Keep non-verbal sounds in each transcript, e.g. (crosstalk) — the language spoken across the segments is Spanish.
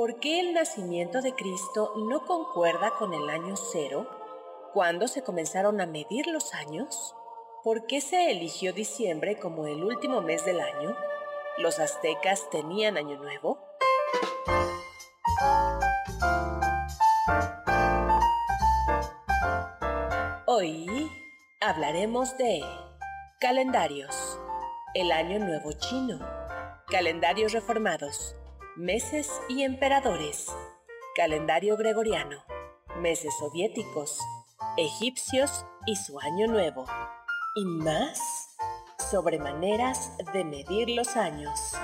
¿Por qué el nacimiento de Cristo no concuerda con el año cero? ¿Cuándo se comenzaron a medir los años? ¿Por qué se eligió diciembre como el último mes del año? ¿Los aztecas tenían año nuevo? Hoy hablaremos de calendarios, el año nuevo chino, calendarios reformados, meses y emperadores, calendario gregoriano, meses soviéticos, egipcios y su año nuevo, y más sobre maneras de medir los años.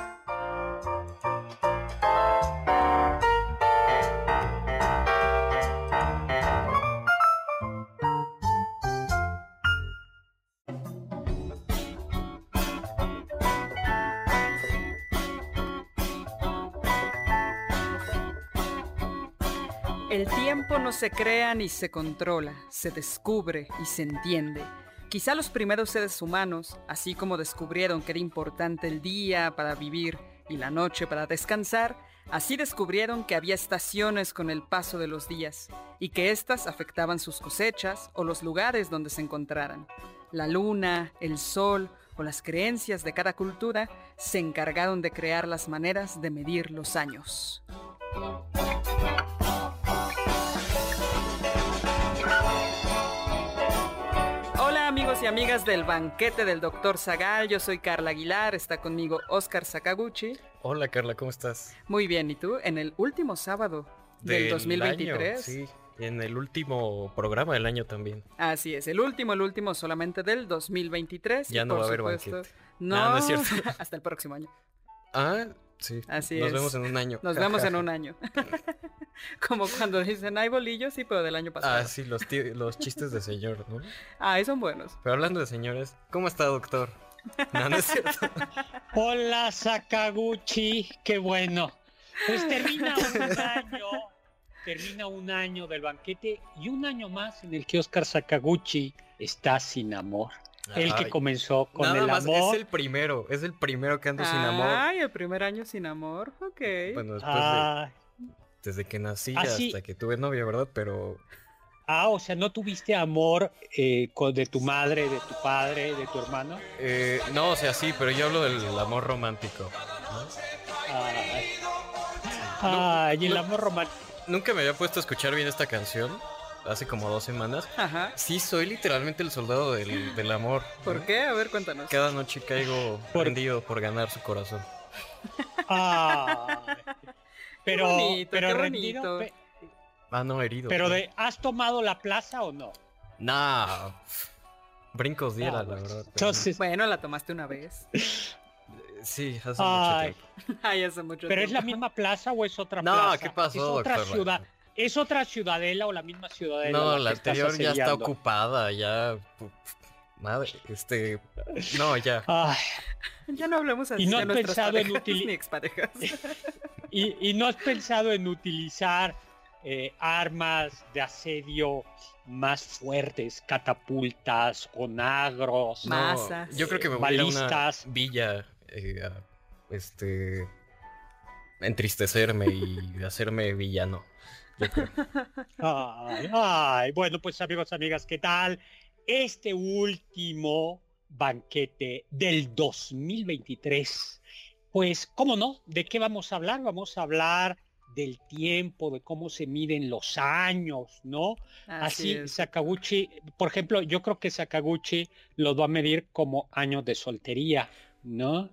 El tiempo no se crea ni se controla, se descubre y se entiende. Quizá los primeros seres humanos, así como descubrieron que era importante el día para vivir y la noche para descansar, así descubrieron que había estaciones con el paso de los días y que éstas afectaban sus cosechas o los lugares donde se encontraran. La luna, el sol o las creencias de cada cultura se encargaron de crear las maneras de medir los años. Y amigas del banquete del doctor Zagal. Yo soy Carla Aguilar, está conmigo Oscar Sakaguchi. Hola Carla, ¿cómo estás? Muy bien, ¿y tú? En el último sábado del, 2023. sí, y en el último programa del año también. Así es, el último, el último solamente del 2023. Ya no va a haber banquete. No, no es cierto. (laughs) hasta el próximo año. Ah, Sí. Así Nos vemos en un año. Nos vemos en un (laughs) año. (laughs) Como cuando dicen, hay bolillos, sí, pero del año pasado. Ah, sí, los, los chistes de señor, ¿no? Ah, son buenos. Pero hablando de señores, ¿cómo está, doctor? No, no es cierto. (laughs) Hola, Sakaguchi, qué bueno. Pues termina un año, termina un año del banquete y un año más en el que Oscar Sakaguchi está sin amor. El que comenzó con el amor. Es el primero, es el primero que anda sin amor. Ay, el primer año sin amor, ok. Bueno, después de, desde que nací ah, hasta que tuve novia, ¿verdad? Pero... Ah, o sea, ¿no tuviste amor eh, de tu madre, de tu padre, de tu hermano? Eh, no, o sea, sí, pero yo hablo del amor romántico. Ay, el amor romántico. Nunca me había puesto a escuchar bien esta canción hace como dos semanas. Ajá. Sí, soy literalmente el soldado del, amor. ¿Por qué? A ver, cuéntanos. Cada noche caigo prendido por ganar su corazón. Ah, (laughs) pero, pero rendido. ah, no, herido. Pero de, ¿has tomado la plaza o no? Nah. Brincos diera, la verdad. Entonces, bueno, la tomaste una vez. (laughs) Sí, hace mucho tiempo. (laughs) Ay, hace mucho ¿Pero es la misma plaza o es otra plaza? No, ¿qué pasó, Es otra ciudad. ¿Es otra ciudadela o la misma ciudadela? No, la, anterior ya está ocupada, ya. Madre, este. No, ya. (laughs) Ya no hablemos así y no has pensado en utilizar. (laughs) y, y, no has pensado en utilizar eh, armas de asedio más fuertes, catapultas, onagros, no, Yo creo que me voy a una villa eh, este entristecerme y hacerme villano. Ay, bueno, pues amigos, amigas, ¿qué tal? Este último banquete del 2023. Pues, ¿cómo no? ¿De qué vamos a hablar? Vamos a hablar del tiempo, de cómo se miden los años, ¿no? Así, Sakaguchi, por ejemplo, yo creo que Sakaguchi los va a medir como años de soltería, ¿no?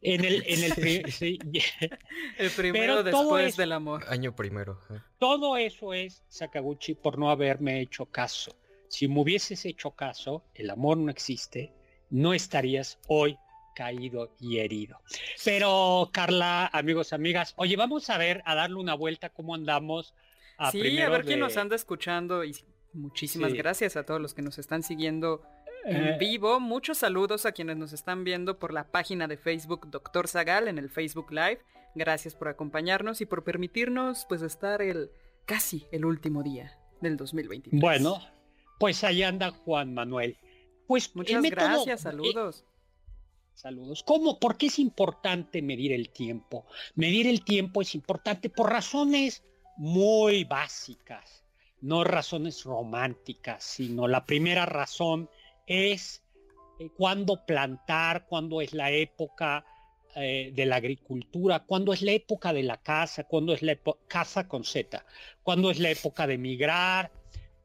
En el, en el, (laughs) (laughs) el primero después del amor. Año primero. Eh. Todo eso es Sakaguchi por no haberme hecho caso. Si me hubieses hecho caso, el amor no existe, no estarías hoy caído y herido. Pero Carla, amigos, amigas, oye, vamos a ver, a darle una vuelta cómo andamos. A sí, a ver quién nos anda escuchando y muchísimas gracias a todos los que nos están siguiendo en eh, vivo. Muchos saludos a quienes nos están viendo por la página de Facebook Doctor Zagal en el Facebook Live. Gracias por acompañarnos y por permitirnos pues estar el casi el último día del 2023. Bueno, pues ahí anda Juan Manuel. Pues muchas gracias, saludos. Saludos. ¿Cómo? ¿Por qué es importante medir el tiempo? Medir el tiempo es importante por razones muy básicas, no razones románticas, sino la primera razón es eh, cuándo plantar, cuándo es la época eh, de la agricultura, cuándo es la época de la casa, cuándo es la casa con Z, cuándo es la época de migrar,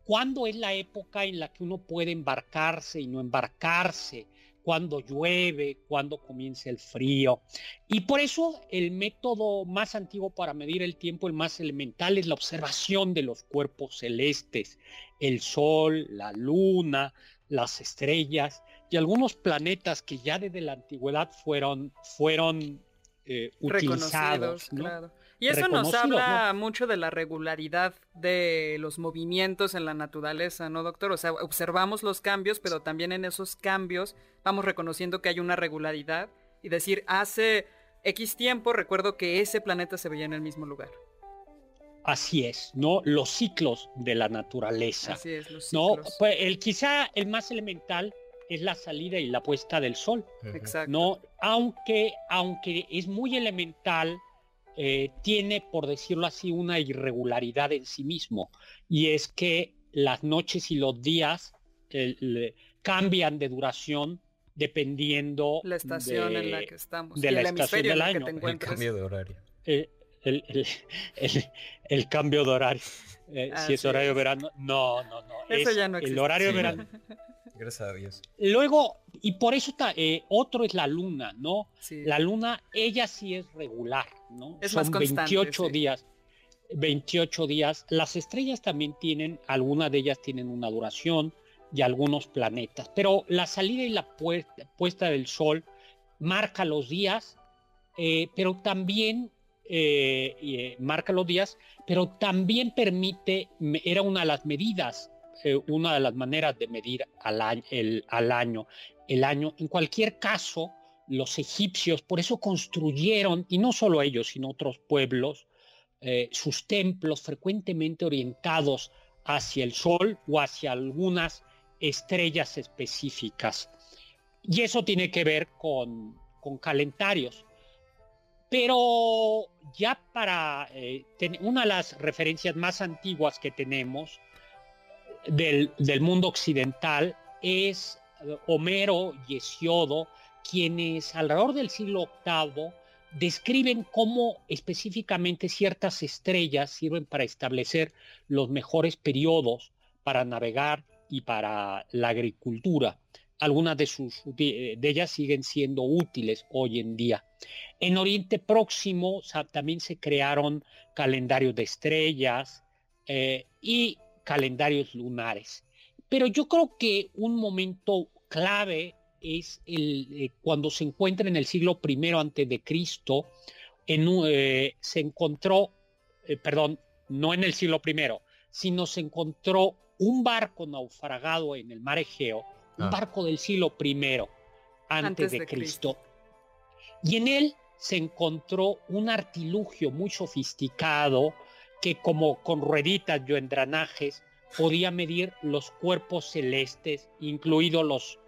cuándo es la época en la que uno puede embarcarse y no embarcarse, cuando llueve, cuando comienza el frío. Y por eso el método más antiguo para medir el tiempo, el más elemental, es la observación de los cuerpos celestes, el sol, la luna, las estrellas y algunos planetas que ya desde la antigüedad fueron, fueron eh, utilizados. Claro. Y eso nos habla mucho de la regularidad de los movimientos en la naturaleza, ¿no, doctor? O sea, observamos los cambios, pero también en esos cambios vamos reconociendo que hay una regularidad y decir, hace X tiempo recuerdo que ese planeta se veía en el mismo lugar. Así es, ¿no? Los ciclos de la naturaleza. Así es, los ciclos. ¿no? Pues el, quizá el más elemental es la salida y la puesta del sol. Exacto. ¿no? Aunque, aunque es muy elemental eh, tiene, por decirlo así, una irregularidad en sí mismo, y es que las noches y los días cambian de duración dependiendo la estación en la que estamos, de la estación del año. El cambio de horario. Eh, el, cambio de horario. Eh, si es horario verano, no, no, no. Eso ya no existe. El horario verano. Gracias a Dios. Luego, y por eso está, eh, otro es la luna, ¿no? La luna, ella sí es regular, ¿no? Es Son más constante, 28 días. 28 días. Las estrellas también tienen, algunas de ellas tienen una duración y algunos planetas. Pero la salida y la puesta, del sol marca los días, eh, pero también eh, marca los días, pero también permite, era una de las medidas eh, una de las maneras de medir al año, el, año. El año, en cualquier caso, los egipcios por eso construyeron, y no solo ellos, sino otros pueblos, eh, sus templos frecuentemente orientados hacia el sol o hacia algunas estrellas específicas. Y eso tiene que ver con, con calendarios. Pero ya para eh, una de las referencias más antiguas que tenemos del, mundo occidental es Homero y Hesiodo, quienes alrededor del siglo VIII describen cómo específicamente ciertas estrellas sirven para establecer los mejores periodos para navegar y para la agricultura. Algunas de, sus, de ellas siguen siendo útiles hoy en día. En Oriente Próximo también se crearon calendarios de estrellas eh, y calendarios lunares. Pero yo creo que un momento clave es el, eh, cuando se encuentra en el siglo I antes de Cristo, eh, se encontró, eh, perdón, no en el siglo I, sino se encontró un barco naufragado en el mar Egeo, un ah. barco del siglo I antes, de, Cristo. Y en él se encontró un artilugio muy sofisticado que como con rueditas yo en drenajes podía medir los cuerpos celestes, incluidos los,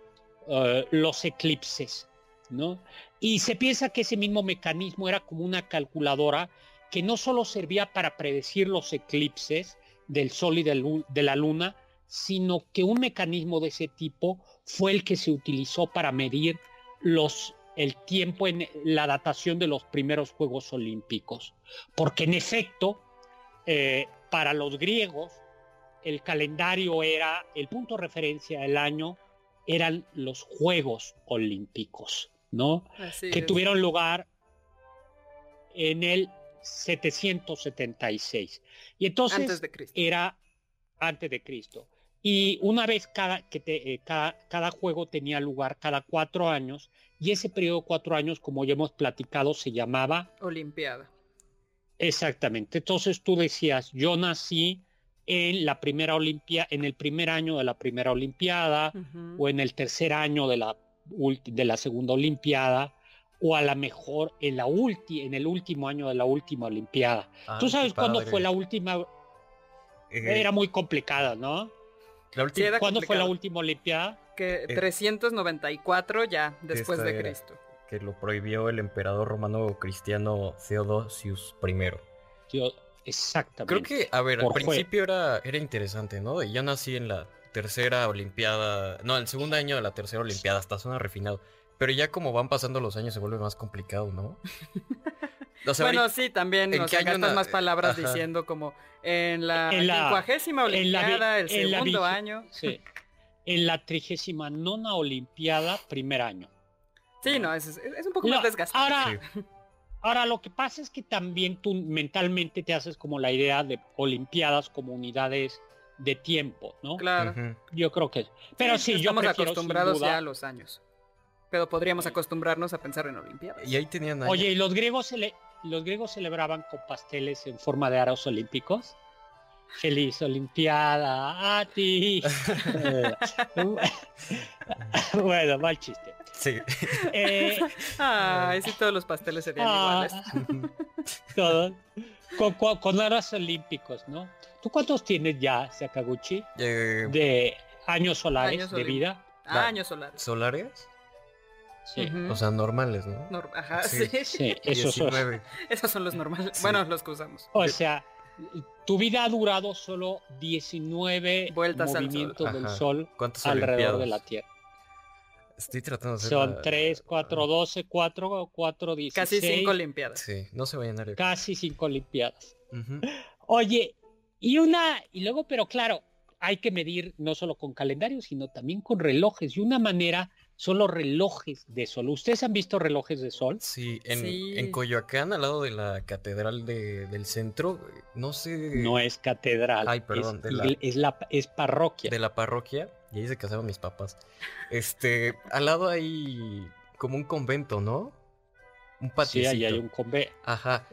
eh, los eclipses, ¿no? Y se piensa que ese mismo mecanismo era como una calculadora que no solo servía para predecir los eclipses del Sol y de la Luna, sino que un mecanismo de ese tipo fue el que se utilizó para medir los, el tiempo en la datación de los primeros Juegos Olímpicos. Porque en efecto, eh, para los griegos, el calendario era, el punto de referencia del año eran los Juegos Olímpicos, ¿no? que tuvieron lugar en el 776. Y entonces era antes de Cristo. Y una vez cada, que eh, cada, cada, juego tenía lugar cada cuatro años, y ese periodo de cuatro años, como ya hemos platicado, se llamaba Olimpiada. Exactamente. Entonces tú decías, yo nací en la primera Olimpia, en el primer año de la primera Olimpiada, o en el tercer año de la, de la segunda Olimpiada, o a lo mejor en, la en el último año de la última Olimpiada. Ah, ¿Tú sabes cuándo fue la última? Eh, Era muy complicada, ¿no? ¿Cuándo fue la última Olimpiada? Que 394 eh, ya después de Cristo. que lo prohibió el emperador romano cristiano Theodosius I. exactamente. Creo que, a ver, al principio era, era interesante, ¿no? Yo nací en la tercera Olimpiada, no, el segundo año de la tercera Olimpiada, hasta suena refinado. Pero ya como van pasando los años se vuelve más complicado, ¿no? (laughs) bueno, sí, también nos gastas más palabras diciendo como en la quincuagésima olimpiada, el segundo año. Sí. En la trigésima nona olimpiada, primer año. Sí, no, es, un poco más desgastante. Ahora, ahora, lo que pasa es que también tú mentalmente te haces como la idea de olimpiadas como unidades de tiempo, ¿no? Claro. Yo creo que... Pero sí, yo estamos acostumbrados ya a los años pero podríamos acostumbrarnos a pensar en Olimpiadas. Y ahí tenían. Oye, ¿y los griegos, los griegos celebraban con pasteles en forma de aros olímpicos? Feliz Olimpiada a ti. (laughs) bueno, mal chiste. Sí. Eh, Ay, sí, todos los pasteles serían ah, iguales. (laughs) todos. Con, aros olímpicos, ¿no? ¿Tú cuántos tienes ya, Sakaguchi? Eh, de años solares de vida. años solares. ¿Solares? O sea, normales, ¿no? Ajá, sí. sí. (laughs) Esos, son, esos son los normales. Bueno, los que usamos. O sea, tu vida ha durado solo 19 Vueltas movimientos del Sol alrededor de la Tierra. Estoy tratando de hacer Son 3, 4, 12, 4, 4, 16. Casi 5 Olimpiadas. Sí, no se vayan a Casi 5 Olimpiadas. Oye, y una, y luego, pero claro, hay que medir no solo con calendario, sino también con relojes. Y una manera son los relojes de sol. ¿Ustedes han visto relojes de sol? Sí, en, Coyoacán, al lado de la catedral del centro, no sé. No es catedral. Ay, perdón. Es, la... es, parroquia. De la parroquia. Y ahí se casaron mis papás. Este, al lado hay como un convento, ¿no? Un patio. Sí, ahí hay un convento. Ajá.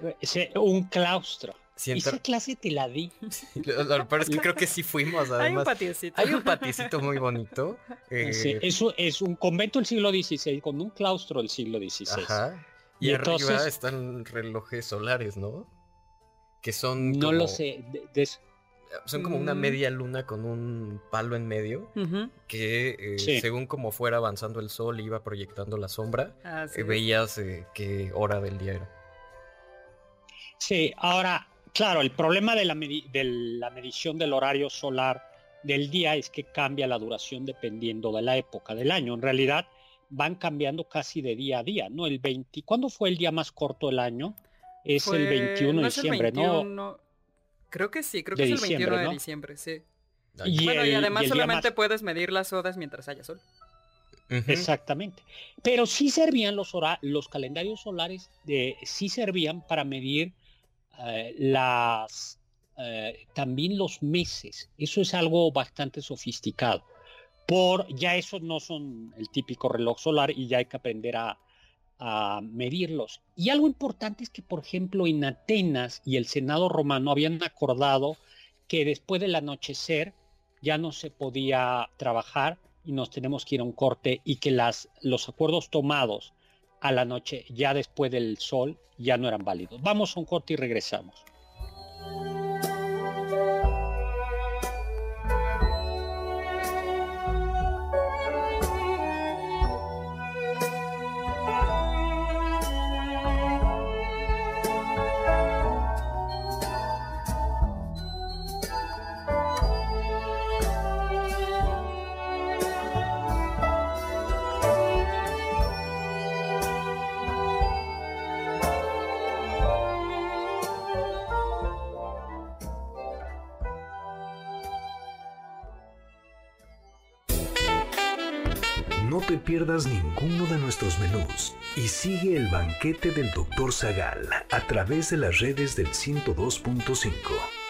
Un claustro. Esa clase te la di. (laughs) lo, es que creo que sí fuimos. Además. (laughs) Hay un patiecito. Hay un patiecito muy bonito. (laughs) Eh... es, un convento del siglo XVI con un claustro del siglo XVI. Ajá. Y, arriba están relojes solares, ¿no? Que son. No lo sé. Son como una mm. media luna con un palo en medio que eh, según como fuera avanzando el sol iba proyectando la sombra, eh, veías eh, qué hora del día era. Sí, ahora Claro, el problema de la, medición del horario solar del día es que cambia la duración dependiendo de la época del año. En realidad van cambiando casi de día a día, ¿no? El 20, ¿cuándo fue el día más corto del año? Es el 21 de diciembre, ¿no? Creo que sí, creo que es el 21 de diciembre, sí. Y bueno, y además solamente puedes medir las horas mientras haya sol. Exactamente. Pero sí servían los, los calendarios solares, de, sí servían para medir eh, las, eh, también los meses. Eso es algo bastante sofisticado. Por ya esos no son el típico reloj solar y ya hay que aprender a, a medirlos. Y algo importante es que, por ejemplo, en Atenas y el Senado romano habían acordado que después del anochecer ya no se podía trabajar y nos tenemos que ir a un corte y que las, los acuerdos tomados a la noche, ya después del sol, ya no eran válidos. Vamos a un corte y regresamos. Te pierdas ninguno de nuestros menús y sigue el banquete del Dr. Zagal a través de las redes del 102.5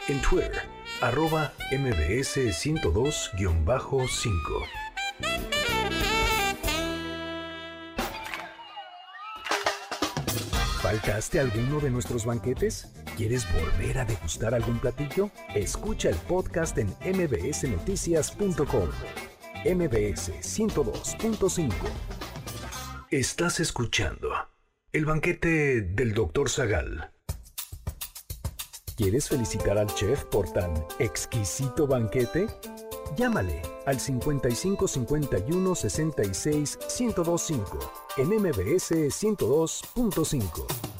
en Twitter, arroba mbs 102-5. ¿Faltaste alguno de nuestros banquetes? ¿Quieres volver a degustar algún platillo? Escucha el podcast en mbsnoticias.com. MBS 102.5. Estás escuchando el banquete del Dr. Zagal. ¿Quieres felicitar al chef por tan exquisito banquete? Llámale al 55 51 66 1025 en MBS 102.5.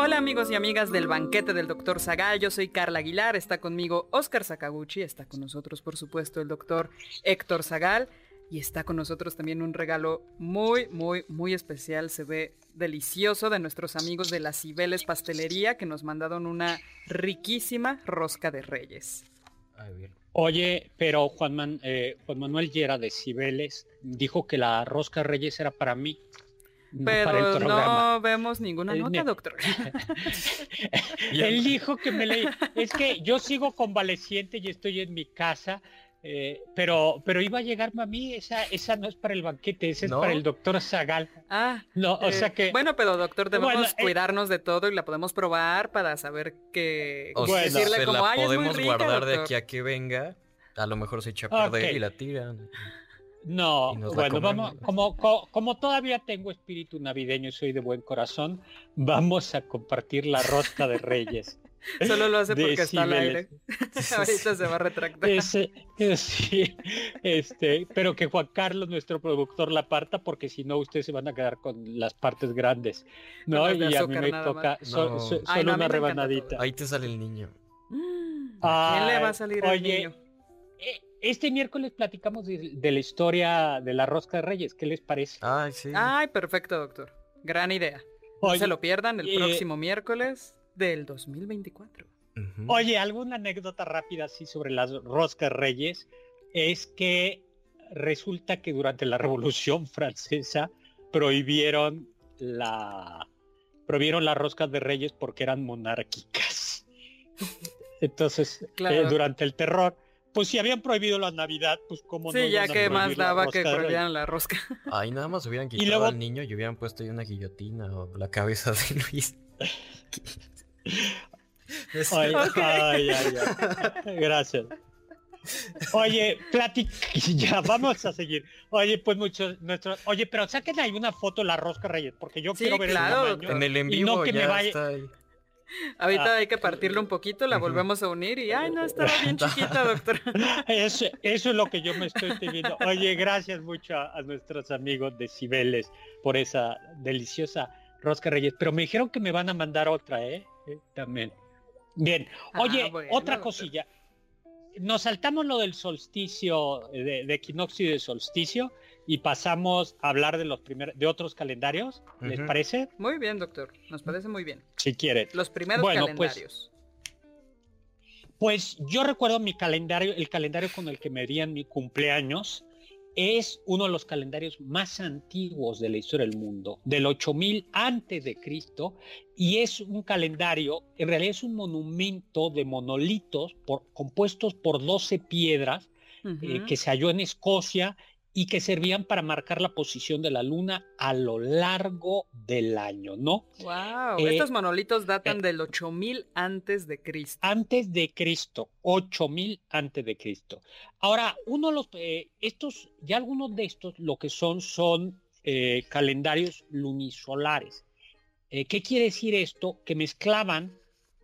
amigos y amigas del banquete del doctor Zagal, yo soy Carla Aguilar, está conmigo Oscar Sakaguchi, está con nosotros por supuesto el doctor Héctor Zagal. Y está con nosotros también un regalo muy, muy, muy especial, se ve delicioso de nuestros amigos de la Cibeles Pastelería que nos mandaron una riquísima rosca de reyes. Oye, pero Juan, eh, Juan Manuel Llera de Cibeles dijo que la rosca reyes era para mí. Pero no vemos ninguna nota, doctor. (laughs) Él dijo que me leí. (laughs) Es que yo sigo convaleciente y estoy en mi casa. Eh, pero, pero iba a llegarme a mí, esa, esa no es para el banquete, esa es para el doctor Zagal. Ah, no, o sea eh, que. Bueno, pero doctor, debemos eh, cuidarnos de todo y la podemos probar para saber que. O decirle como, la podemos guardar de aquí a que venga. A lo mejor se echa a perder y la tiran. No, bueno, vamos, como, como, todavía tengo espíritu navideño y soy de buen corazón, vamos a compartir la rosca de Reyes. (laughs) Solo lo hace porque está al aire. (laughs) Ahorita se va a retractar. sí, este, pero que Juan Carlos, nuestro productor, la parta, porque si no, ustedes se van a quedar con las partes grandes. ¿no? Y a mí me toca solo una rebanadita. Ahí te sale el niño. ¿Quién le va a salir el niño? Eh, este miércoles platicamos de, la historia de la rosca de reyes. ¿Qué les parece? Ay, sí. Ay, perfecto, doctor. Gran idea. no se lo pierdan el eh, próximo miércoles del 2024. Oye, alguna anécdota rápida así sobre las roscas reyes es que resulta que durante la Revolución Francesa prohibieron la prohibieron las roscas de reyes porque eran monárquicas. (laughs) Entonces, eh, durante el terror, pues si habían prohibido la Navidad, pues como sí, no. Sí, ya que más daba que prohibieran la rosca. (laughs) Ahí nada más hubieran quitado al niño y hubieran puesto ahí una guillotina o la cabeza de Luis. (laughs) ay, ay, ay, Gracias. Oye, platic, (laughs) ya vamos a seguir. Oye, pues muchos nuestros, oye, pero saquen ahí una foto de la rosca Reyes, porque yo quiero ver claro, el en el en vivo no que me vaya... está ahí. Ahorita ah. hay que partirlo un poquito, la volvemos a unir y ay no, estaba bien (laughs) chiquita, doctor. (laughs) Eso, eso es lo que yo me estoy pidiendo. Oye, gracias mucho a, nuestros amigos de Cibeles por esa deliciosa rosca reyes. Pero me dijeron que me van a mandar otra, ¿eh? ¿Eh? También. Bien. Ah, Oye, otra cosilla. Nos saltamos lo del solsticio, de, de equinoccio y de solsticio y pasamos a hablar de los primeros de otros calendarios, ¿les parece? Muy bien, doctor. Nos parece muy bien. Si quiere. Los primeros pues, calendarios. Pues, yo recuerdo mi calendario, el calendario con el que me dieron mi cumpleaños, es uno de los calendarios más antiguos de la historia del mundo, del 8000 antes de Cristo, y es un calendario, en realidad es un monumento de monolitos compuestos por 12 piedras eh, que se halló en Escocia y que servían para marcar la posición de la luna a lo largo del año, ¿no? Wow, eh, estos monolitos datan eh, del 8000 antes de Cristo. Antes de Cristo, 8000 antes de Cristo. Ahora, uno de los eh, estos ya algunos de estos lo que son son calendarios lunisolares. ¿Qué quiere decir esto? Que mezclaban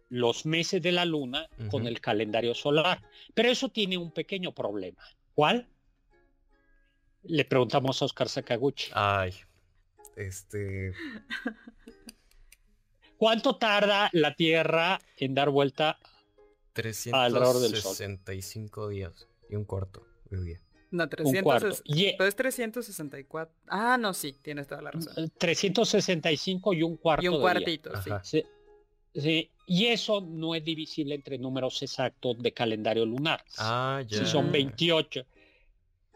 los meses de la luna con el calendario solar. Pero eso tiene un pequeño problema. ¿Cuál? Le preguntamos a Oscar Sakaguchi. Ay, este. (laughs) ¿Cuánto tarda la Tierra en dar vuelta alrededor del Sol? 365 días y un cuarto de día. No, 300, pero es 364. Ah, no, sí, tienes toda la razón. 365 y un cuarto. Y un cuartito, sí. sí. Y eso no es divisible entre números exactos de calendario lunar. Ah, ya. Si son 28.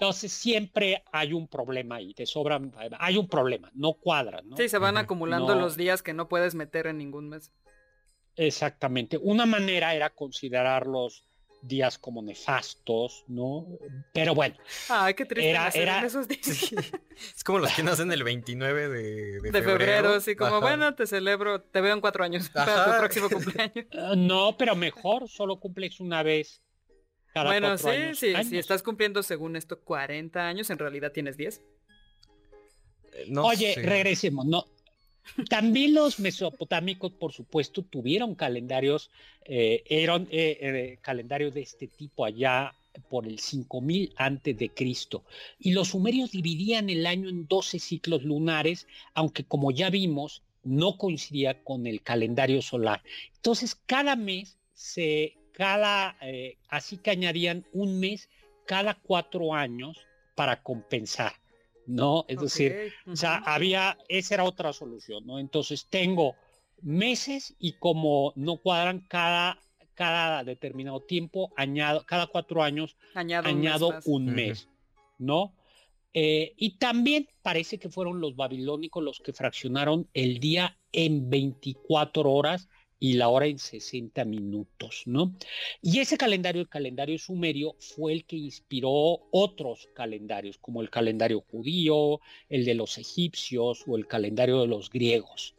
Entonces siempre hay un problema ahí, te sobran, hay un problema, no cuadra. ¿no? Sí, se van acumulando los días que no puedes meter en ningún mes. Exactamente. Una manera era considerarlos días como nefastos, ¿no? Pero bueno. Ay, qué triste era, esos días. es como los que nacen el 29 de, de, de febrero. así como, bueno, te celebro, te veo en cuatro años (laughs) para tu próximo (laughs) cumpleaños. No, pero mejor, solo cumples una vez cada bueno, sí, sí, si estás cumpliendo según esto 40 años, en realidad tienes 10. Eh, Oye, regresemos, no, también los mesopotámicos, por supuesto, tuvieron calendarios, eh, eran eh, eh, calendarios de este tipo allá por el 5000 antes de Cristo. Y los sumerios dividían el año en 12 ciclos lunares, aunque como ya vimos, no coincidía con el calendario solar. Entonces, cada mes se, cada, así que añadían un mes cada cuatro años para compensar. ¿no? Es decir, o sea, había, esa era otra solución, ¿no? Entonces tengo meses y como no cuadran cada, cada determinado tiempo, añado, cada cuatro años, añado, un mes, ¿no? Eh, y también parece que fueron los babilónicos los que fraccionaron el día en 24 horas y la hora en 60 minutos, ¿no? Y ese calendario, el calendario sumerio, fue el que inspiró otros calendarios, como el calendario judío, el de los egipcios o el calendario de los griegos.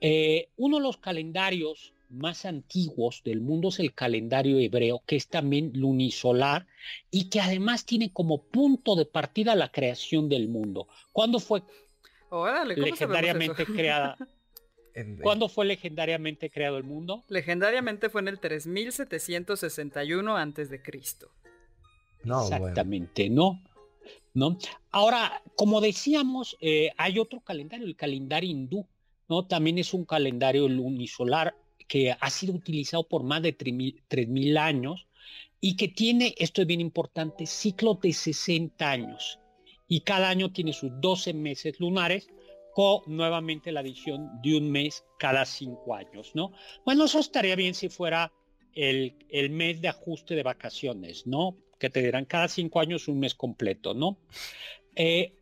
Eh, uno de los calendarios más antiguos del mundo es el calendario hebreo, que es también lunisolar y que además tiene como punto de partida la creación del mundo. ¿Cuándo fue legendariamente creada? (laughs) ¿Cuándo fue legendariamente creado el mundo? Legendariamente fue en el 3761 antes de Cristo. No, Exactamente, ¿no? ¿no? Ahora, como decíamos, eh, hay otro calendario, el calendario hindú, ¿no? También es un calendario lunisolar que ha sido utilizado por más de 3.000 años y que tiene, esto es bien importante, ciclo de 60 años. Y cada año tiene sus 12 meses lunares nuevamente la adición de un mes cada cinco años, ¿no? Bueno, eso estaría bien si fuera el, mes de ajuste de vacaciones, ¿no? Que te dirán cada cinco años un mes completo, ¿no? Eh,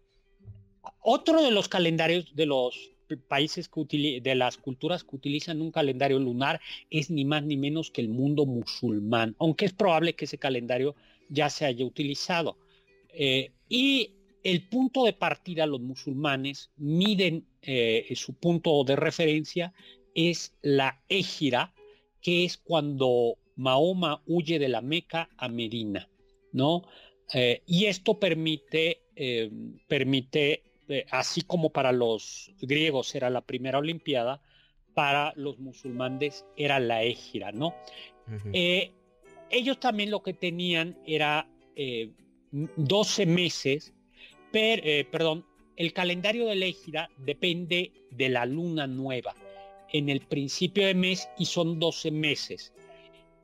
otro de los calendarios de los países que de las culturas que utilizan un calendario lunar es ni más ni menos que el mundo musulmán, aunque es probable que ese calendario ya se haya utilizado. Eh, y el punto de partida, los musulmanes miden eh, su punto de referencia es la égira, que es cuando Mahoma huye de la Meca a Medina, ¿no? Eh, y esto permite, eh, permite así como para los griegos era la primera Olimpiada, para los musulmanes era la égira, ¿no? ellos también lo que tenían era 12 meses eh, perdón, el calendario de Légida depende de la luna nueva en el principio de mes y son 12 meses.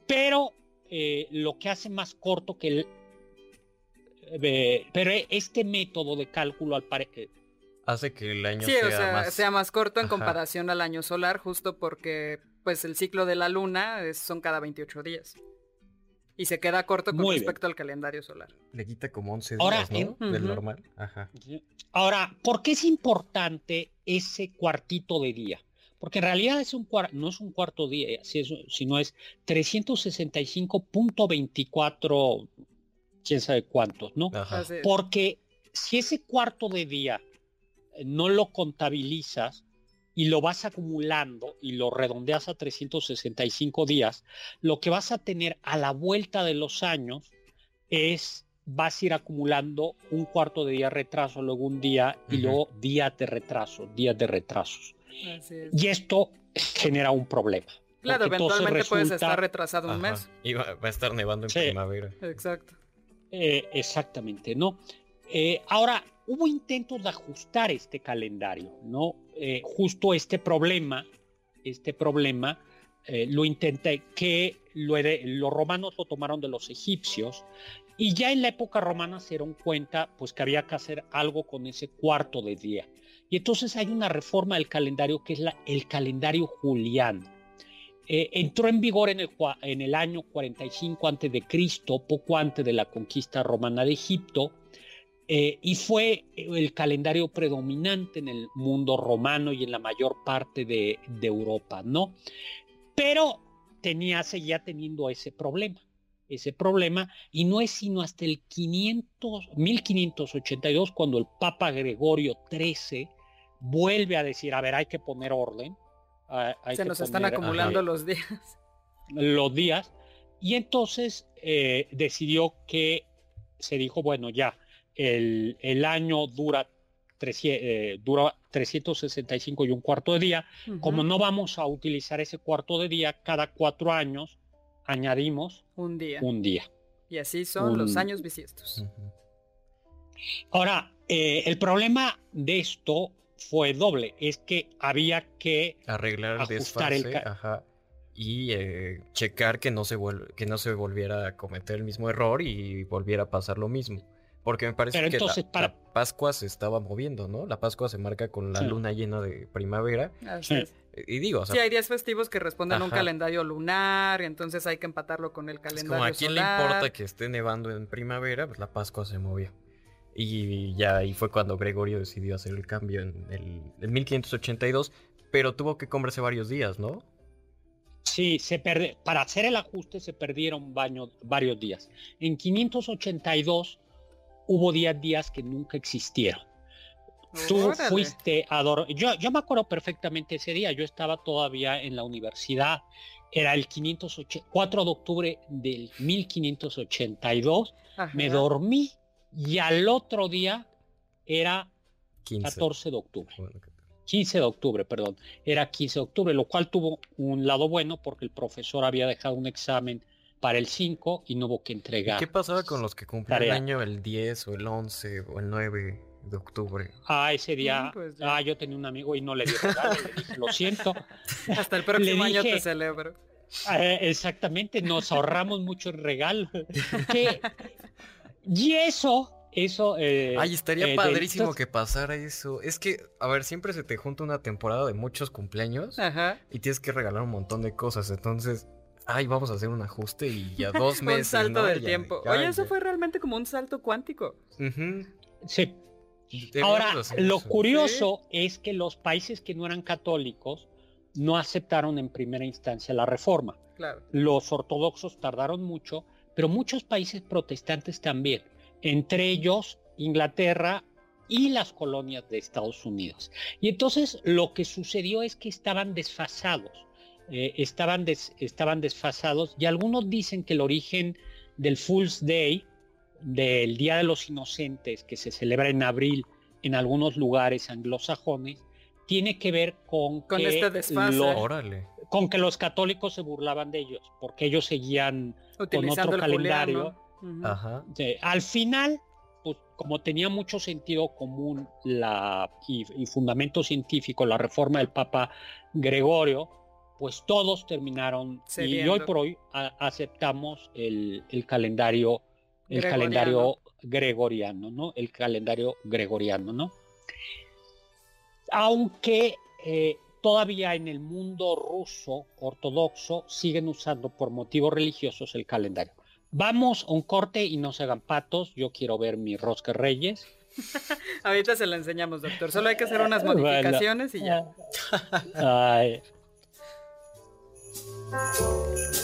Pero eh, lo que hace más corto que el... Eh, pero este método de cálculo al parecer hace que el año sea, más... sea más corto en comparación al año solar, justo porque pues el ciclo de la luna son cada 28 días. Y se queda corto con respecto al calendario solar. Le quita como 11 días, ¿no? Del normal. Ahora, ¿por qué es importante ese cuartito de día? Porque en realidad es un no es un cuarto día, sino es 365.24, quién sabe cuántos, ¿no? Porque si ese cuarto de día no lo contabilizas, y lo vas acumulando y lo redondeas a 365 días, lo que vas a tener a la vuelta de los años es vas a ir acumulando un cuarto de día retraso, luego un día y luego días de retraso, días de retrasos. Y esto genera un problema. Claro, eventualmente puedes estar retrasado un mes. Y va, a estar nevando en primavera. Exacto. Eh, exactamente, ¿no? Eh, ahora, hubo intentos de ajustar este calendario, ¿no? Eh, justo este problema, este problema eh, lo intenté, que los romanos lo tomaron de los egipcios y ya en la época romana se dieron cuenta pues que había que hacer algo con ese cuarto de día. Y entonces hay una reforma del calendario que es el calendario juliano. Entró en vigor en el, en el año 45 a.C., poco antes de la conquista romana de Egipto, eh, y fue el calendario predominante en el mundo romano y en la mayor parte de, de Europa, ¿no? Pero tenía, seguía teniendo ese problema, ese problema, y no es sino hasta el 500, 1582 cuando el Papa Gregorio XIII vuelve a decir, a ver, hay que poner orden. Se nos están acumulando los días. Los días. Y entonces eh, decidió que se dijo, bueno, ya, el, el año dura, eh, dura 365 y un cuarto de día. Como no vamos a utilizar ese cuarto de día, cada cuatro años añadimos un día. Un día. Y así son los años bisiestos. Ahora, eh, el problema de esto fue doble, es que había que arreglar el desfase, y eh, checar que no se que no se volviera a cometer el mismo error y volviera a pasar lo mismo. Porque me parece que la, Pascua se estaba moviendo, ¿no? La Pascua se marca con la luna llena de primavera. Y digo, o sea, sí, hay días festivos que responden a un calendario lunar, y entonces hay que empatarlo con el calendario. Es como a quién le importa que esté nevando en primavera, pues la Pascua se movió. Y ya ahí fue cuando Gregorio decidió hacer el cambio en el 1582, pero tuvo que comerse varios días, ¿no? Sí, se para hacer el ajuste se perdieron varios días. En 582 hubo 10 días que nunca existieron. Tú fuiste a yo, yo me acuerdo perfectamente ese día, yo estaba todavía en la universidad, era el 4 de octubre del 1582, me dormí y al otro día era 14 de octubre. 15 de octubre, perdón, era 15 de octubre, lo cual tuvo un lado bueno porque el profesor había dejado un examen para el 5 y no hubo que entregar. ¿Qué pasaba con los que cumplían el año el 10 o el 11 o el 9 de octubre? Ah, ese día, pues ah, yo tenía un amigo y no le di regalo, le dije, lo siento. (laughs) Hasta el próximo año te celebro. Eh, exactamente, nos ahorramos mucho el regalo. (laughs) y eso eso. Eh, Ay, estaría eh, padrísimo que pasara eso. Es que, a ver, siempre se te junta una temporada de muchos cumpleaños y tienes que regalar un montón de cosas. Entonces, ay, vamos a hacer un ajuste y ya (laughs) dos meses. un salto del tiempo. Oye, eso fue realmente como un salto cuántico. Sí. Ahora, lo curioso es que los países que no eran católicos no aceptaron en primera instancia la reforma. Claro. Los ortodoxos tardaron mucho, pero muchos países protestantes también, entre ellos Inglaterra y las colonias de Estados Unidos. Y entonces lo que sucedió es que estaban desfasados. Eh, estaban, estaban desfasados y algunos dicen que el origen del Fool's Day, del Día de los Inocentes, que se celebra en abril en algunos lugares anglosajones, tiene que ver con, con que este los, con que los católicos se burlaban de ellos, porque ellos seguían con otro calendario. al final, pues como tenía mucho sentido común la, y, y, fundamento científico la reforma del Papa Gregorio, pues todos terminaron y hoy por hoy aceptamos el, calendario el gregoriano. calendario gregoriano, ¿no? El calendario gregoriano, ¿no? Aunque eh, todavía en el mundo ruso ortodoxo siguen usando por motivos religiosos el calendario. Vamos a un corte y no se hagan patos. Yo quiero ver mi rosca reyes. (laughs) Ahorita se la enseñamos, doctor. Solo hay que hacer unas (laughs) modificaciones y ya. Ay. Música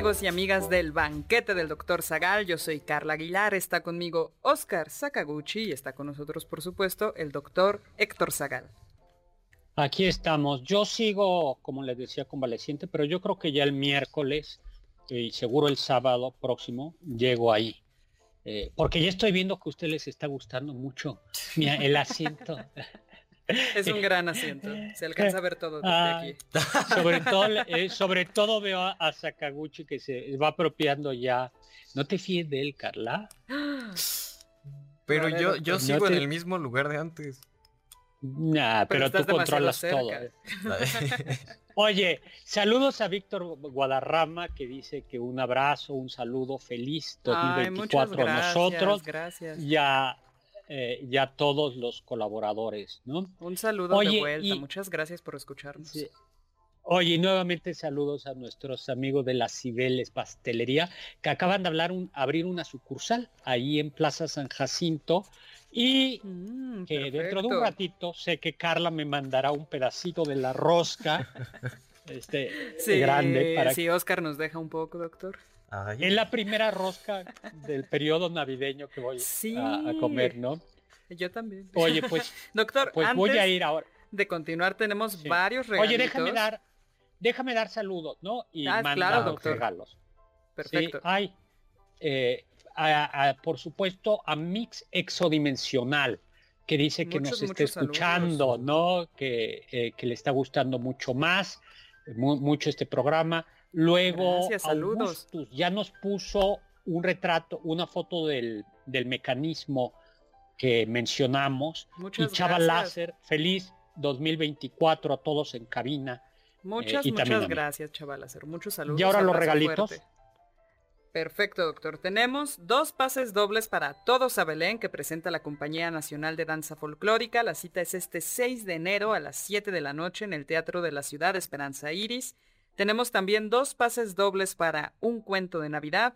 Amigos y amigas del banquete del Dr. Zagal, yo soy Carla Aguilar, está conmigo Oscar Sakaguchi y está con nosotros, por supuesto, el doctor Héctor Zagal. Aquí estamos. Yo sigo, como les decía, convaleciente, pero yo creo que ya el miércoles y seguro el sábado próximo llego ahí. Eh, porque ya estoy viendo que a ustedes les está gustando mucho el (laughs) asiento. Es un gran asiento. Se alcanza a ver todo desde ah, aquí. Sobre (laughs) todo, eh, sobre todo veo a, Sakaguchi que se va apropiando ya. No te fíes de él, Carla. (gasps) Pero yo, yo sigo en el mismo lugar de antes. Nah, pero, tú controlas todo. ¿eh? (laughs) Oye, saludos a Víctor Guadarrama que dice que un abrazo, un saludo feliz 2024 a nosotros. Gracias. Ya eh, ya todos los colaboradores, ¿no? Un saludo de vuelta, muchas gracias por escucharnos. Oye, nuevamente saludos a nuestros amigos de la Cibeles Pastelería, que acaban de hablar abrir una sucursal ahí en Plaza San Jacinto. Y mm, que dentro de un ratito sé que Carla me mandará un pedacito de la rosca. (laughs) este grande para si Oscar nos deja un poco, doctor. Es la primera rosca del periodo navideño que voy a, comer, ¿no? Yo también. Oye, pues, (laughs) doctor, pues voy a ir ahora. De continuar, tenemos varios regalos. Oye, déjame dar, déjame dar saludos, ¿no? Y ah, mandar doctor. regalos. Perfecto. hay, eh, por supuesto, a Mix Exodimensional, que dice que nos está escuchando, ¿no? Que, eh, que, le está gustando mucho más, mucho este programa. Luego, ya nos puso un retrato, una foto del, mecanismo que mencionamos. Muchas y Chava Láser, feliz 2024 a todos en cabina. Muchas, eh, muchas gracias, Chava Láser. Muchos saludos. Y ahora los regalitos. Perfecto, doctor. Tenemos dos pases dobles para Todos a Belén que presenta la Compañía Nacional de Danza Folclórica. La cita es este 6 de enero a las 7 de la noche en el Teatro de la Ciudad Esperanza Iris. Tenemos también dos pases dobles para Un cuento de Navidad,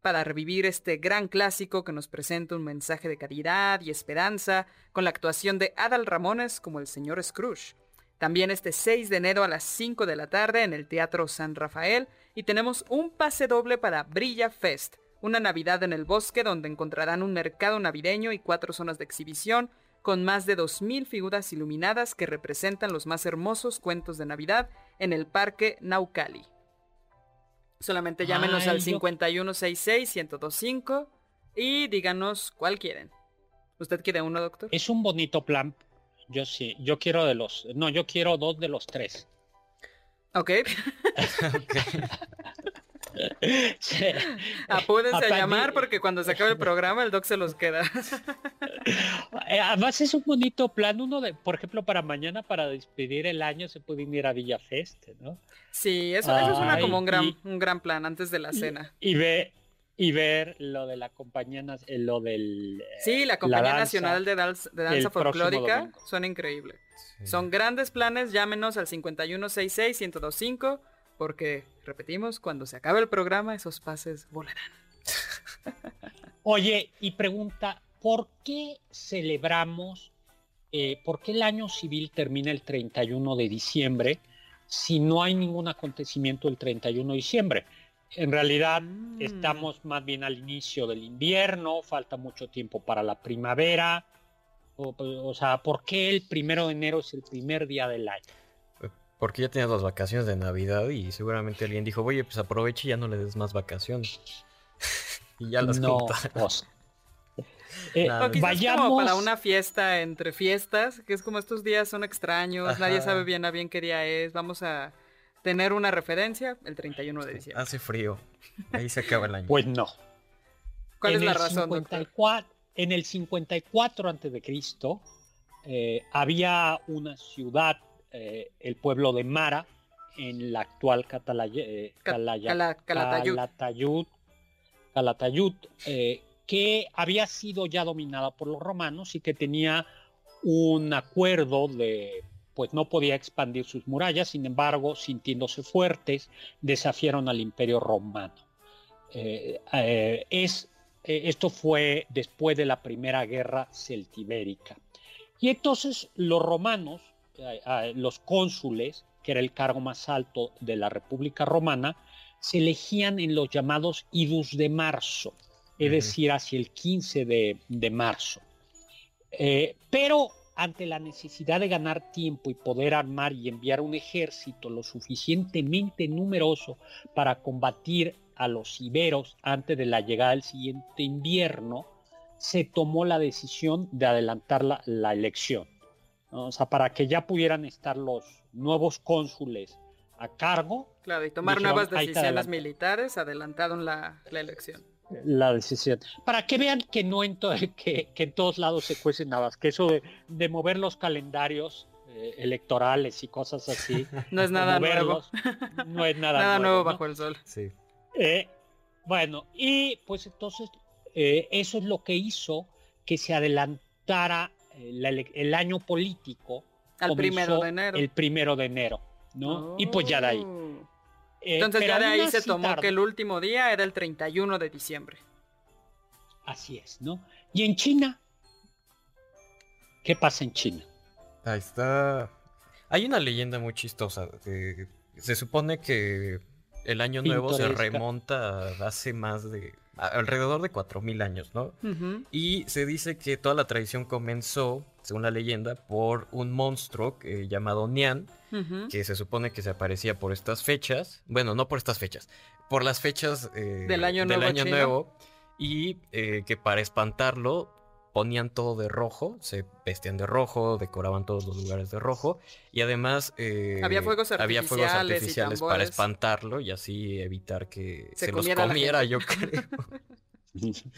para revivir este gran clásico que nos presenta un mensaje de caridad y esperanza, con la actuación de Adal Ramones como el señor Scrooge. También este 6 de enero a las 5 de la tarde en el Teatro San Rafael y tenemos un pase doble para Brilla Fest, una Navidad en el bosque donde encontrarán un mercado navideño y cuatro zonas de exhibición con más de 2.000 figuras iluminadas que representan los más hermosos cuentos de Navidad en el Parque Naucali. Solamente llámenos al 5166-1025 y díganos cuál quieren. ¿Usted quiere uno, doctor? Es un bonito plan. Yo sí, yo quiero de los... No, yo quiero dos de los tres. Ok. (laughs) (laughs) Apúdense a llamar porque cuando se acabe el programa el doc se los queda. Eh, además es un bonito plan, uno de, por ejemplo, para mañana, para despedir el año, se puede ir a Villa Fest, ¿no? Sí, eso, es una, como un gran, un gran plan antes de la cena. Y, ve, y ver lo de la compañía, eh, lo del... Sí, la Compañía Nacional de, Danza Folclórica, son increíbles. Son grandes planes, llámenos al 5166-1025 porque, repetimos, cuando se acabe el programa, esos pases volarán. (laughs) Oye, y pregunta, ¿por qué celebramos, eh, por qué el año civil termina el 31 de diciembre si no hay ningún acontecimiento el 31 de diciembre? En realidad mm. estamos más bien al inicio del invierno, falta mucho tiempo para la primavera. o, sea, ¿por qué el primero de enero es el primer día del año? Porque ya tenías las vacaciones de Navidad y seguramente alguien dijo, oye, pues aproveche y ya no le des más vacaciones. (laughs) y ya las no, pues, (laughs) eh, vayamos para una fiesta entre fiestas, que es como estos días son extraños, nadie sabe bien a bien qué día es. Vamos a tener una referencia el 31 de diciembre. Hace frío. Ahí se acaba el año. Pues no. ¿Cuál es la razón? 54, en el 54 antes de Cristo eh, había una ciudad eh, el pueblo de Mara, en la actual eh, Calatayud, Calatayud eh, que había sido ya dominada por los romanos y que tenía un acuerdo de pues no podía expandir sus murallas, sin embargo, sintiéndose fuertes, desafiaron al imperio romano. Eh, es, esto fue después de la primera guerra celtibérica. Y entonces los romanos, los cónsules, que era el cargo más alto de la República Romana, se elegían en los llamados idus de marzo, es decir, hacia el 15 de, marzo. Eh, pero ante la necesidad de ganar tiempo y poder armar y enviar un ejército lo suficientemente numeroso para combatir a los iberos antes de la llegada del siguiente invierno, se tomó la decisión de adelantar la, elección. O sea, para que ya pudieran estar los nuevos cónsules a cargo. Claro, y tomar nuevas decisiones militares adelantaron la, elección. La decisión. Para que vean que no en, (laughs) que, en todos lados se cuecen nada, que eso de, mover los calendarios eh, electorales y cosas así. (laughs) no es nada nuevo. No es (laughs) nada, nada nuevo, bajo el sol. Sí. Eh, bueno, y pues entonces eh, eso es lo que hizo que se adelantara el año político. Al primero de enero. El primero de enero. ¿no? Y pues ya de ahí. Oh. Eh, Entonces ya de ahí se tomó que el último día era el 31 de diciembre. Así es, ¿no? Y en China, ¿qué pasa en China? Ahí está. Hay una leyenda muy chistosa. se supone que el año nuevo se remonta hace más de alrededor de 4.000 años, ¿no? Y se dice que toda la tradición comenzó, según la leyenda, por un monstruo llamado Nian, que se supone que se aparecía por estas fechas, bueno, no por estas fechas, por las fechas eh, del año, nuevo, y eh, que para espantarlo ponían todo de rojo, se vestían de rojo, decoraban todos los lugares de rojo y además eh, había fuegos artificiales, para espantarlo y así evitar que se, los comiera, yo creo. (laughs)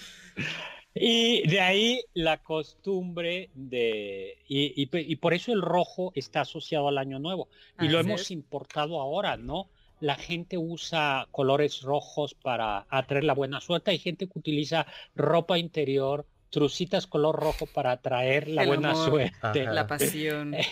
y de ahí la costumbre de... Y, por eso el rojo está asociado al año nuevo. Y lo hemos importado ahora, ¿no? La gente usa colores rojos para atraer la buena suerte. Hay gente que utiliza ropa interior trucitas color rojo para atraer la buena suerte. La pasión. (laughs)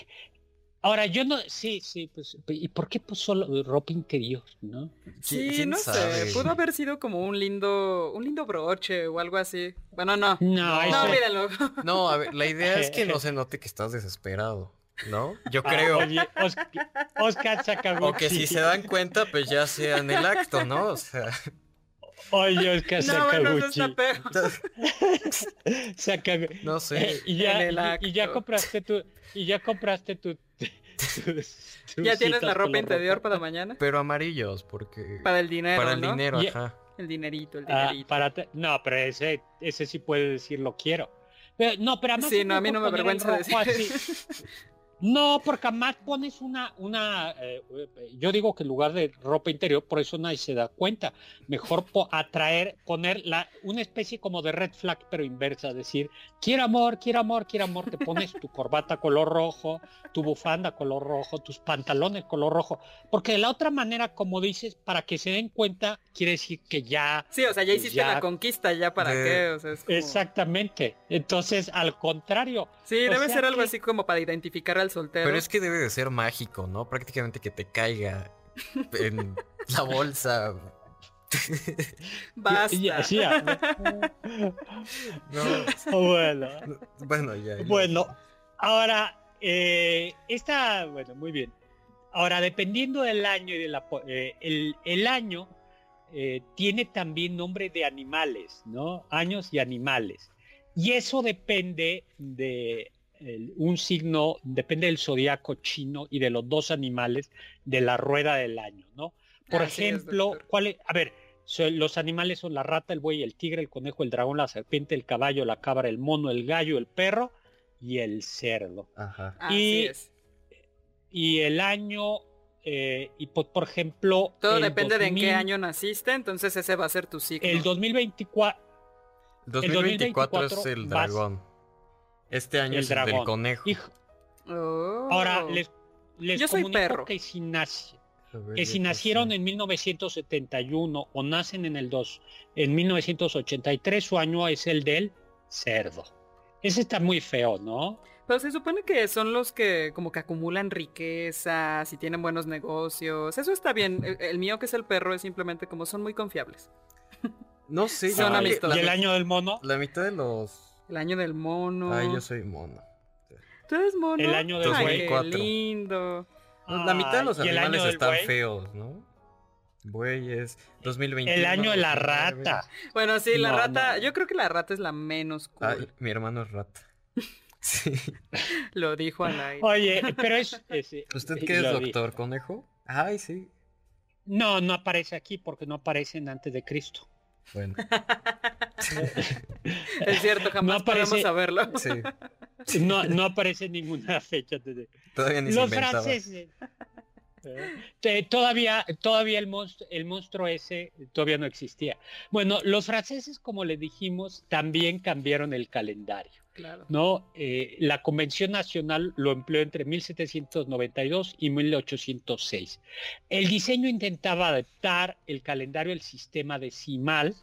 Ahora, yo no, sí, sí, pues, ¿y por qué solo ropa interior, no? Sí, no sé, pudo haber sido como un lindo, un lindo broche o algo así. Bueno, no. No, no, (laughs) No, a ver, la idea es que no (laughs) se note que estás desesperado. ¿No? Yo ah, creo. oye, Oscar, Oscar O que si se dan cuenta, pues ya sea en el acto, ¿no? O sea. Oye, es que Sakaguchi. No, (laughs) no sé. Eh, y, ya, y, ya compraste tu. Y ya compraste tu. (laughs) ¿Ya tienes la ropa interior para mañana? Pero amarillos, porque. Para el dinero. Para el dinero, ajá. El dinerito, el ah, dinerito. para no, pero ese, ese sí puede decir lo quiero. Pero, no, pero además. Sí, no, a mí no me avergüenza decir. No, porque además pones una, una eh, yo digo que en lugar de ropa interior, por eso nadie se da cuenta. Mejor atraer, poner la, una especie como de red flag, pero inversa, decir, quiero amor, quiero amor, quiero amor, te pones tu corbata color rojo, tu bufanda color rojo, tus pantalones color rojo, porque de la otra manera, como dices, para que se den cuenta, quiere decir que ya... Sí, o sea, ya hiciste la conquista, ya para qué, Exactamente. Entonces, al contrario. Sí, debe ser algo así como para identificar al soltero. Pero es que debe de ser mágico, ¿no? Prácticamente que te caiga en (laughs) la bolsa. Basta. (laughs) (laughs) no. Bueno. Bueno, ya. Bueno, ahora, eh, está, bueno, muy bien. Ahora, dependiendo del año y de la, eh, el, el, año eh, tiene también nombre de animales, ¿no? Años y animales. Y eso depende de un signo, depende del zodiaco chino y de los dos animales de la rueda del año, ¿no? Por ejemplo, ¿cuál A ver, los animales son la rata, el buey, el tigre, el conejo, el dragón, la serpiente, el caballo, la cabra, el mono, el gallo, el perro y el cerdo. Ajá. Y, y el año, eh, y por, ejemplo... Todo depende de en qué año naciste, entonces ese va a ser tu signo. El 2024... 2024, es el dragón. Este año es el del conejo. Ahora, oh. les, les Yo soy perro. que si, que si nacieron en 1971 o nacen en el 2, en 1983, su año es el del cerdo. Ese está muy feo, ¿no? Pero se supone que son los que como que acumulan riquezas y tienen buenos negocios. Eso está bien. El, mío que es el perro es simplemente como son muy confiables. No sé. Son ¿Y el año del mono? La mitad de los... El año del mono. Ay, yo soy mono. ¿Tú eres mono? El año del Ay, qué lindo. la mitad de los animales están feos, ¿no? Bueyes, 2021. El año de la rata. Bueno, sí, la rata. Yo creo que la rata es la menos cool. mi hermano es rata. (laughs) Sí. Lo dijo al aire. Oye, pero es. (laughs) ¿Usted qué es doctor conejo? Ay, sí. No, no aparece aquí porque no aparecen antes de Cristo. Bueno. (laughs) es cierto, jamás no podemos saberlo. Sí. No, no aparece ninguna fecha. De... Todavía ni Los se franceses. Eh, todavía, todavía el monstruo, el monstruo ese todavía no existía. Bueno, los franceses, como le dijimos, también cambiaron el calendario. ¿No? Eh, la Convención Nacional lo empleó entre 1792 y 1806. El diseño intentaba adaptar el calendario al sistema decimal,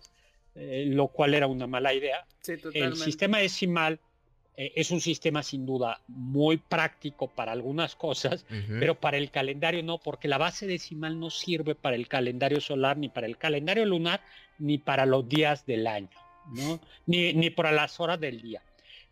eh, lo cual era una mala idea. el sistema decimal eh, es un sistema sin duda muy práctico para algunas cosas, pero para el calendario no, porque la base decimal no sirve para el calendario solar, ni para el calendario lunar, ni para los días del año, ¿no? ni, ni para las horas del día.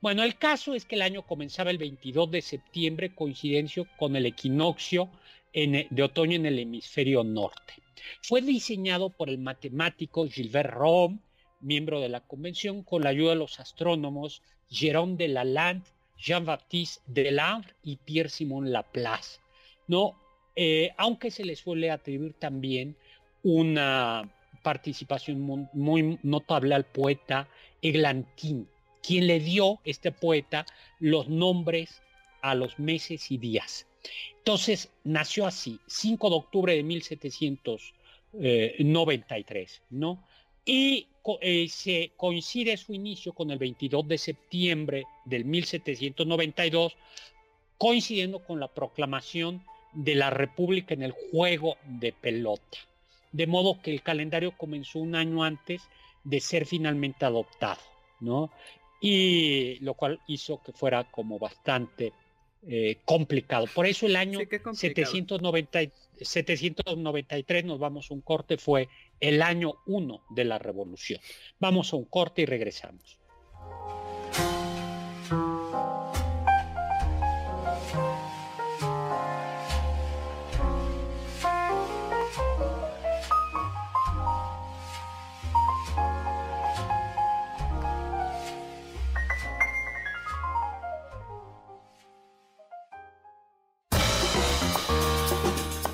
Bueno, el caso es que el año comenzaba el 22 de septiembre, coincidencia con el equinoccio de otoño en el hemisferio norte. Fue diseñado por el matemático Gilbert Rome, miembro de la convención, con la ayuda de los astrónomos Jérôme de Lalande, Jean-Baptiste Delambre y Pierre-Simon Laplace. ¿no? Eh, aunque se le suele atribuir también una participación muy, notable al poeta Eglantín, quien le dio, este poeta, los nombres a los meses y días. Entonces nació así, 5 de octubre de 1793, ¿no? Y eh, se coincide su inicio con el 22 de septiembre del 1792, coincidiendo con la proclamación de la República en el juego de pelota. De modo que el calendario comenzó un año antes de ser finalmente adoptado, ¿no? Y lo cual hizo que fuera como bastante eh, complicado. Por eso el año 790, 793, nos vamos a un corte, fue el año 1 de la revolución. Vamos a un corte y regresamos.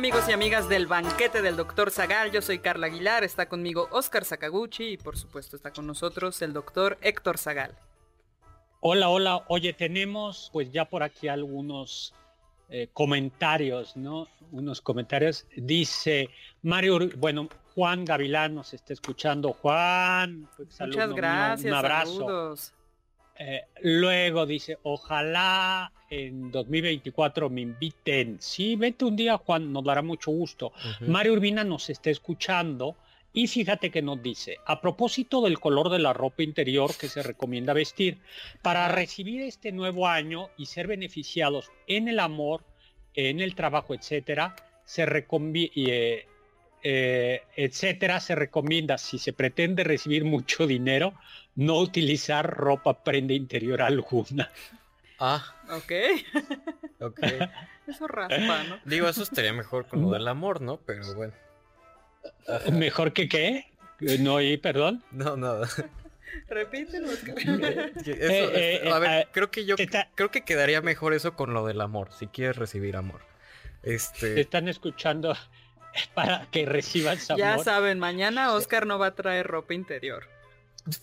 Amigos y amigas del banquete del doctor Zagal, yo soy Carla Aguilar, está conmigo Oscar Sakaguchi y por supuesto está con nosotros el doctor Héctor Zagal. Hola, hola, oye, tenemos pues ya por aquí algunos eh, comentarios, ¿no? Unos comentarios. Dice Mario, bueno, Juan Gavilán nos está escuchando. Juan, pues, muchas gracias, un abrazo. Saludos. Eh, luego dice, ojalá en 2024 me inviten. Sí, vete un día, Juan, nos dará mucho gusto. Mario Urbina nos está escuchando y fíjate que nos dice, a propósito del color de la ropa interior que se recomienda vestir, para recibir este nuevo año y ser beneficiados en el amor, en el trabajo, etcétera, se, eh, eh, etcétera, se recomienda, si se pretende recibir mucho dinero, no utilizar ropa prenda interior alguna. Ah. Ok. ok. (laughs) Eso raspa, ¿no? Digo, eso estaría mejor con lo del amor, ¿no? Pero bueno. ¿Mejor que qué? No oí, perdón. No, nada. Repítelo. (laughs) Eh, a ver, creo que yo creo que quedaría mejor eso con lo del amor, si quieres recibir amor. Este... Te están escuchando (laughs) para que recibas amor. Ya saben, mañana Oscar no va a traer ropa interior.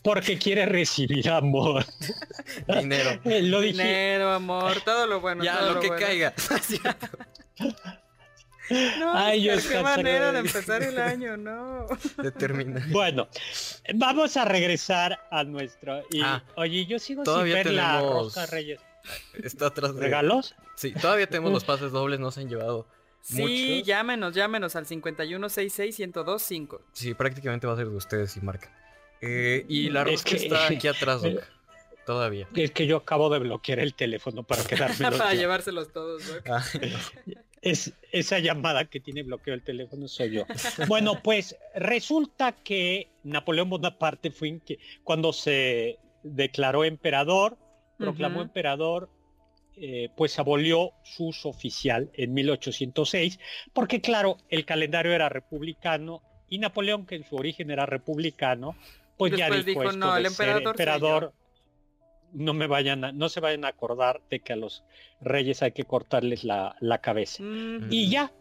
Porque quiere recibir amor. (laughs) Dinero. (laughs) Lo Dinero, amor, todo lo bueno. Ya, lo, que caiga. No, Ay, qué manera de empezar el año, no. Determina. Bueno, vamos a regresar a nuestro. Y, ah, oye, yo sigo sin ver la Rosa Reyes. Está atrás de... ¿Regalos? Sí, todavía tenemos los pases dobles, no se han llevado. Sí, llámenos, llámenos al 5166-1025. Sí, prácticamente va a ser de ustedes y marca. Eh, y la Rosa está aquí (laughs) atrás, Todavía. Es que yo acabo de bloquear el teléfono para quedarme. (laughs) para llevárselos todos, ah, (laughs) Es, esa llamada que tiene bloqueo el teléfono soy yo. Bueno, pues resulta que Napoleón Bonaparte fue que, cuando se declaró emperador, proclamó emperador, eh, pues abolió su uso oficial en 1806, porque claro, el calendario era republicano y Napoleón, que en su origen era republicano, pues ya dijo, no, el emperador no me vayan a, no se vayan a acordar de que a los reyes hay que cortarles la, cabeza. Y ya,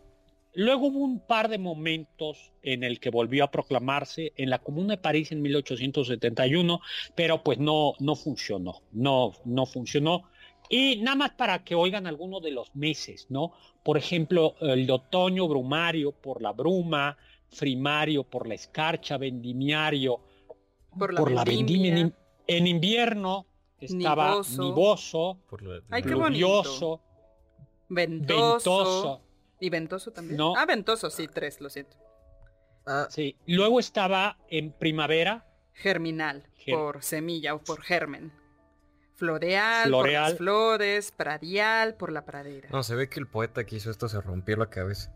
luego hubo un par de momentos en el que volvió a proclamarse en la Comuna de París en 1871, pero pues no, no funcionó, no, no funcionó. Y nada más para que oigan algunos de los meses, ¿no? Por ejemplo, el de otoño, brumario por la bruma, frimario por la escarcha, vendimiario por la, vendimia. en invierno, estaba nivoso, lluvioso, ventoso, y ventoso también. No. Ah, ventoso, sí, tres, lo siento. Ah. Sí. Luego estaba en primavera. Germinal, por semilla o por germen. Floreal, por las flores, pradial, por la pradera. No, se ve que el poeta que hizo esto se rompió la cabeza.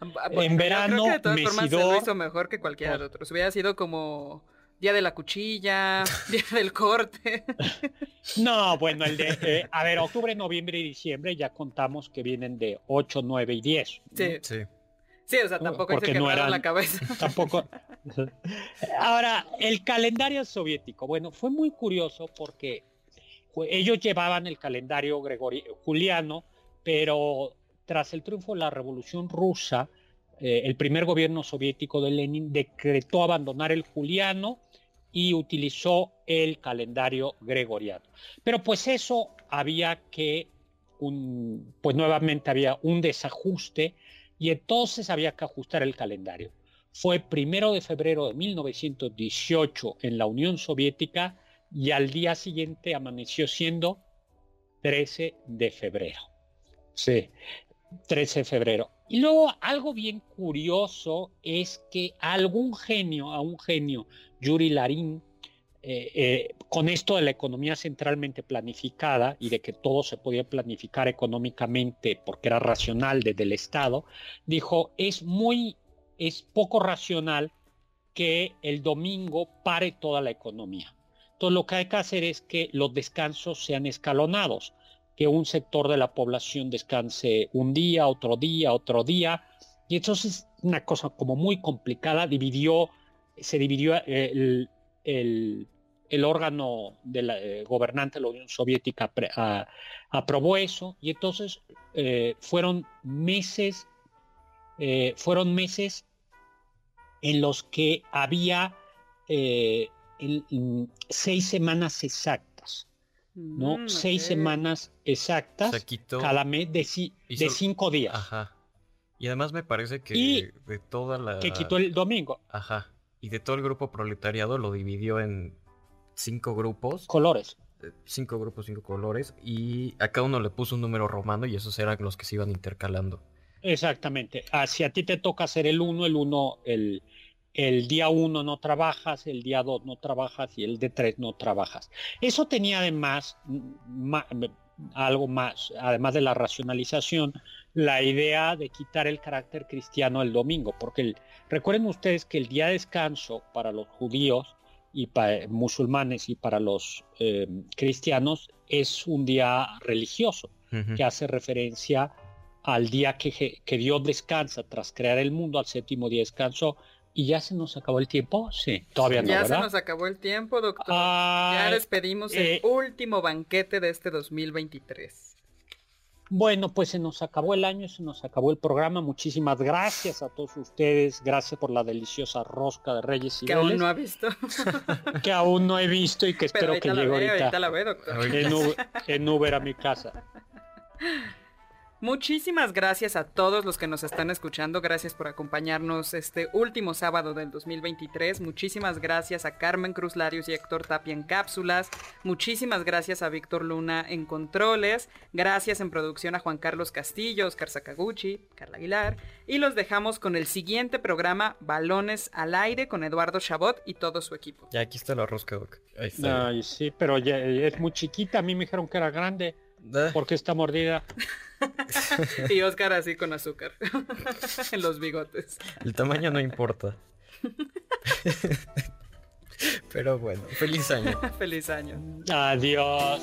Ah, en verano, creo que de todas formas se lo hizo mejor que cualquiera de otros. Hubiera sido como Día de la cuchilla, (laughs) día del corte. No, bueno, el de, eh, a ver, octubre, noviembre y diciembre ya contamos que vienen de 8, 9 y 10. Sí. sí. Sí, o sea, tampoco hay que no la cabeza. (laughs) Tampoco. (laughs) Ahora, el calendario soviético, bueno, fue muy curioso porque ellos llevaban el calendario juliano, pero tras el triunfo de la Revolución Rusa, eh, el primer gobierno soviético de Lenin decretó abandonar el juliano y utilizó el calendario gregoriano. Pero pues eso había que, un, pues nuevamente había un desajuste y entonces había que ajustar el calendario. Fue primero de febrero de 1918 en la Unión Soviética y al día siguiente amaneció siendo 13 de febrero. Sí, 13 de febrero. Y luego algo bien curioso es que algún genio, a un genio, Yuri Larín, eh, eh, con esto de la economía centralmente planificada y de que todo se podía planificar económicamente porque era racional desde el Estado, dijo, es muy, es poco racional que el domingo pare toda la economía. Entonces lo que hay que hacer es que los descansos sean escalonados que un sector de la población descanse un día, otro día, otro día. Y entonces una cosa como muy complicada, dividió, se dividió eh, el, el, órgano de la, eh, gobernante de la Unión Soviética aprobó eso y entonces eh, fueron meses, fueron meses en los que había seis semanas exactas ¿no? Mm, Seis semanas exactas cada mes de, de cinco días. Ajá. Y además me parece que de toda la... Que quitó el domingo. Ajá. Y de todo el grupo proletariado lo dividió en cinco grupos. Colores. Eh, cinco grupos, cinco colores. Y a cada uno le puso un número romano y esos eran los que se iban intercalando. Exactamente. Ah, si a ti te toca hacer el uno, el uno, el, el día 1 no trabajas, el día 2 no trabajas y el de 3 no trabajas. Eso tenía además algo más, además de la racionalización, la idea de quitar el carácter cristiano el domingo, porque recuerden ustedes que el día de descanso para los judíos y para musulmanes y para los eh, cristianos es un día religioso que hace referencia al día que, que, Dios descansa tras crear el mundo, al séptimo día descanso. ¿Y ya se nos acabó el tiempo? Sí, todavía no. Ya se nos acabó el tiempo, doctor. ya despedimos el eh, último banquete de este 2023. Bueno, pues se nos acabó el año, se nos acabó el programa. Muchísimas gracias a todos ustedes. Gracias por la deliciosa rosca de Reyes y Que aún no ha visto. (laughs) que aún no he visto y que espero que llegue ahorita. la ve, doctor. (laughs) en Uber a mi casa. Muchísimas gracias a todos los que nos están escuchando. Gracias por acompañarnos este último sábado del 2023. Muchísimas gracias a Carmen Cruz Larios y Héctor Tapia en cápsulas. Muchísimas gracias a Víctor Luna en controles. Gracias en producción a Juan Carlos Castillo, Oscar Sakaguchi, Carla Aguilar. Y los dejamos con el siguiente programa Balones al aire con Eduardo Chabot y todo su equipo. Ya aquí está la rosca, Ahí está. Ay, sí, pero ya es muy chiquita. A mí me dijeron que era grande. ¿Por qué está mordida? (laughs) (laughs) y Oscar así con azúcar (laughs) en los bigotes. El tamaño no importa. (laughs) Pero bueno, feliz año. feliz año. Adiós.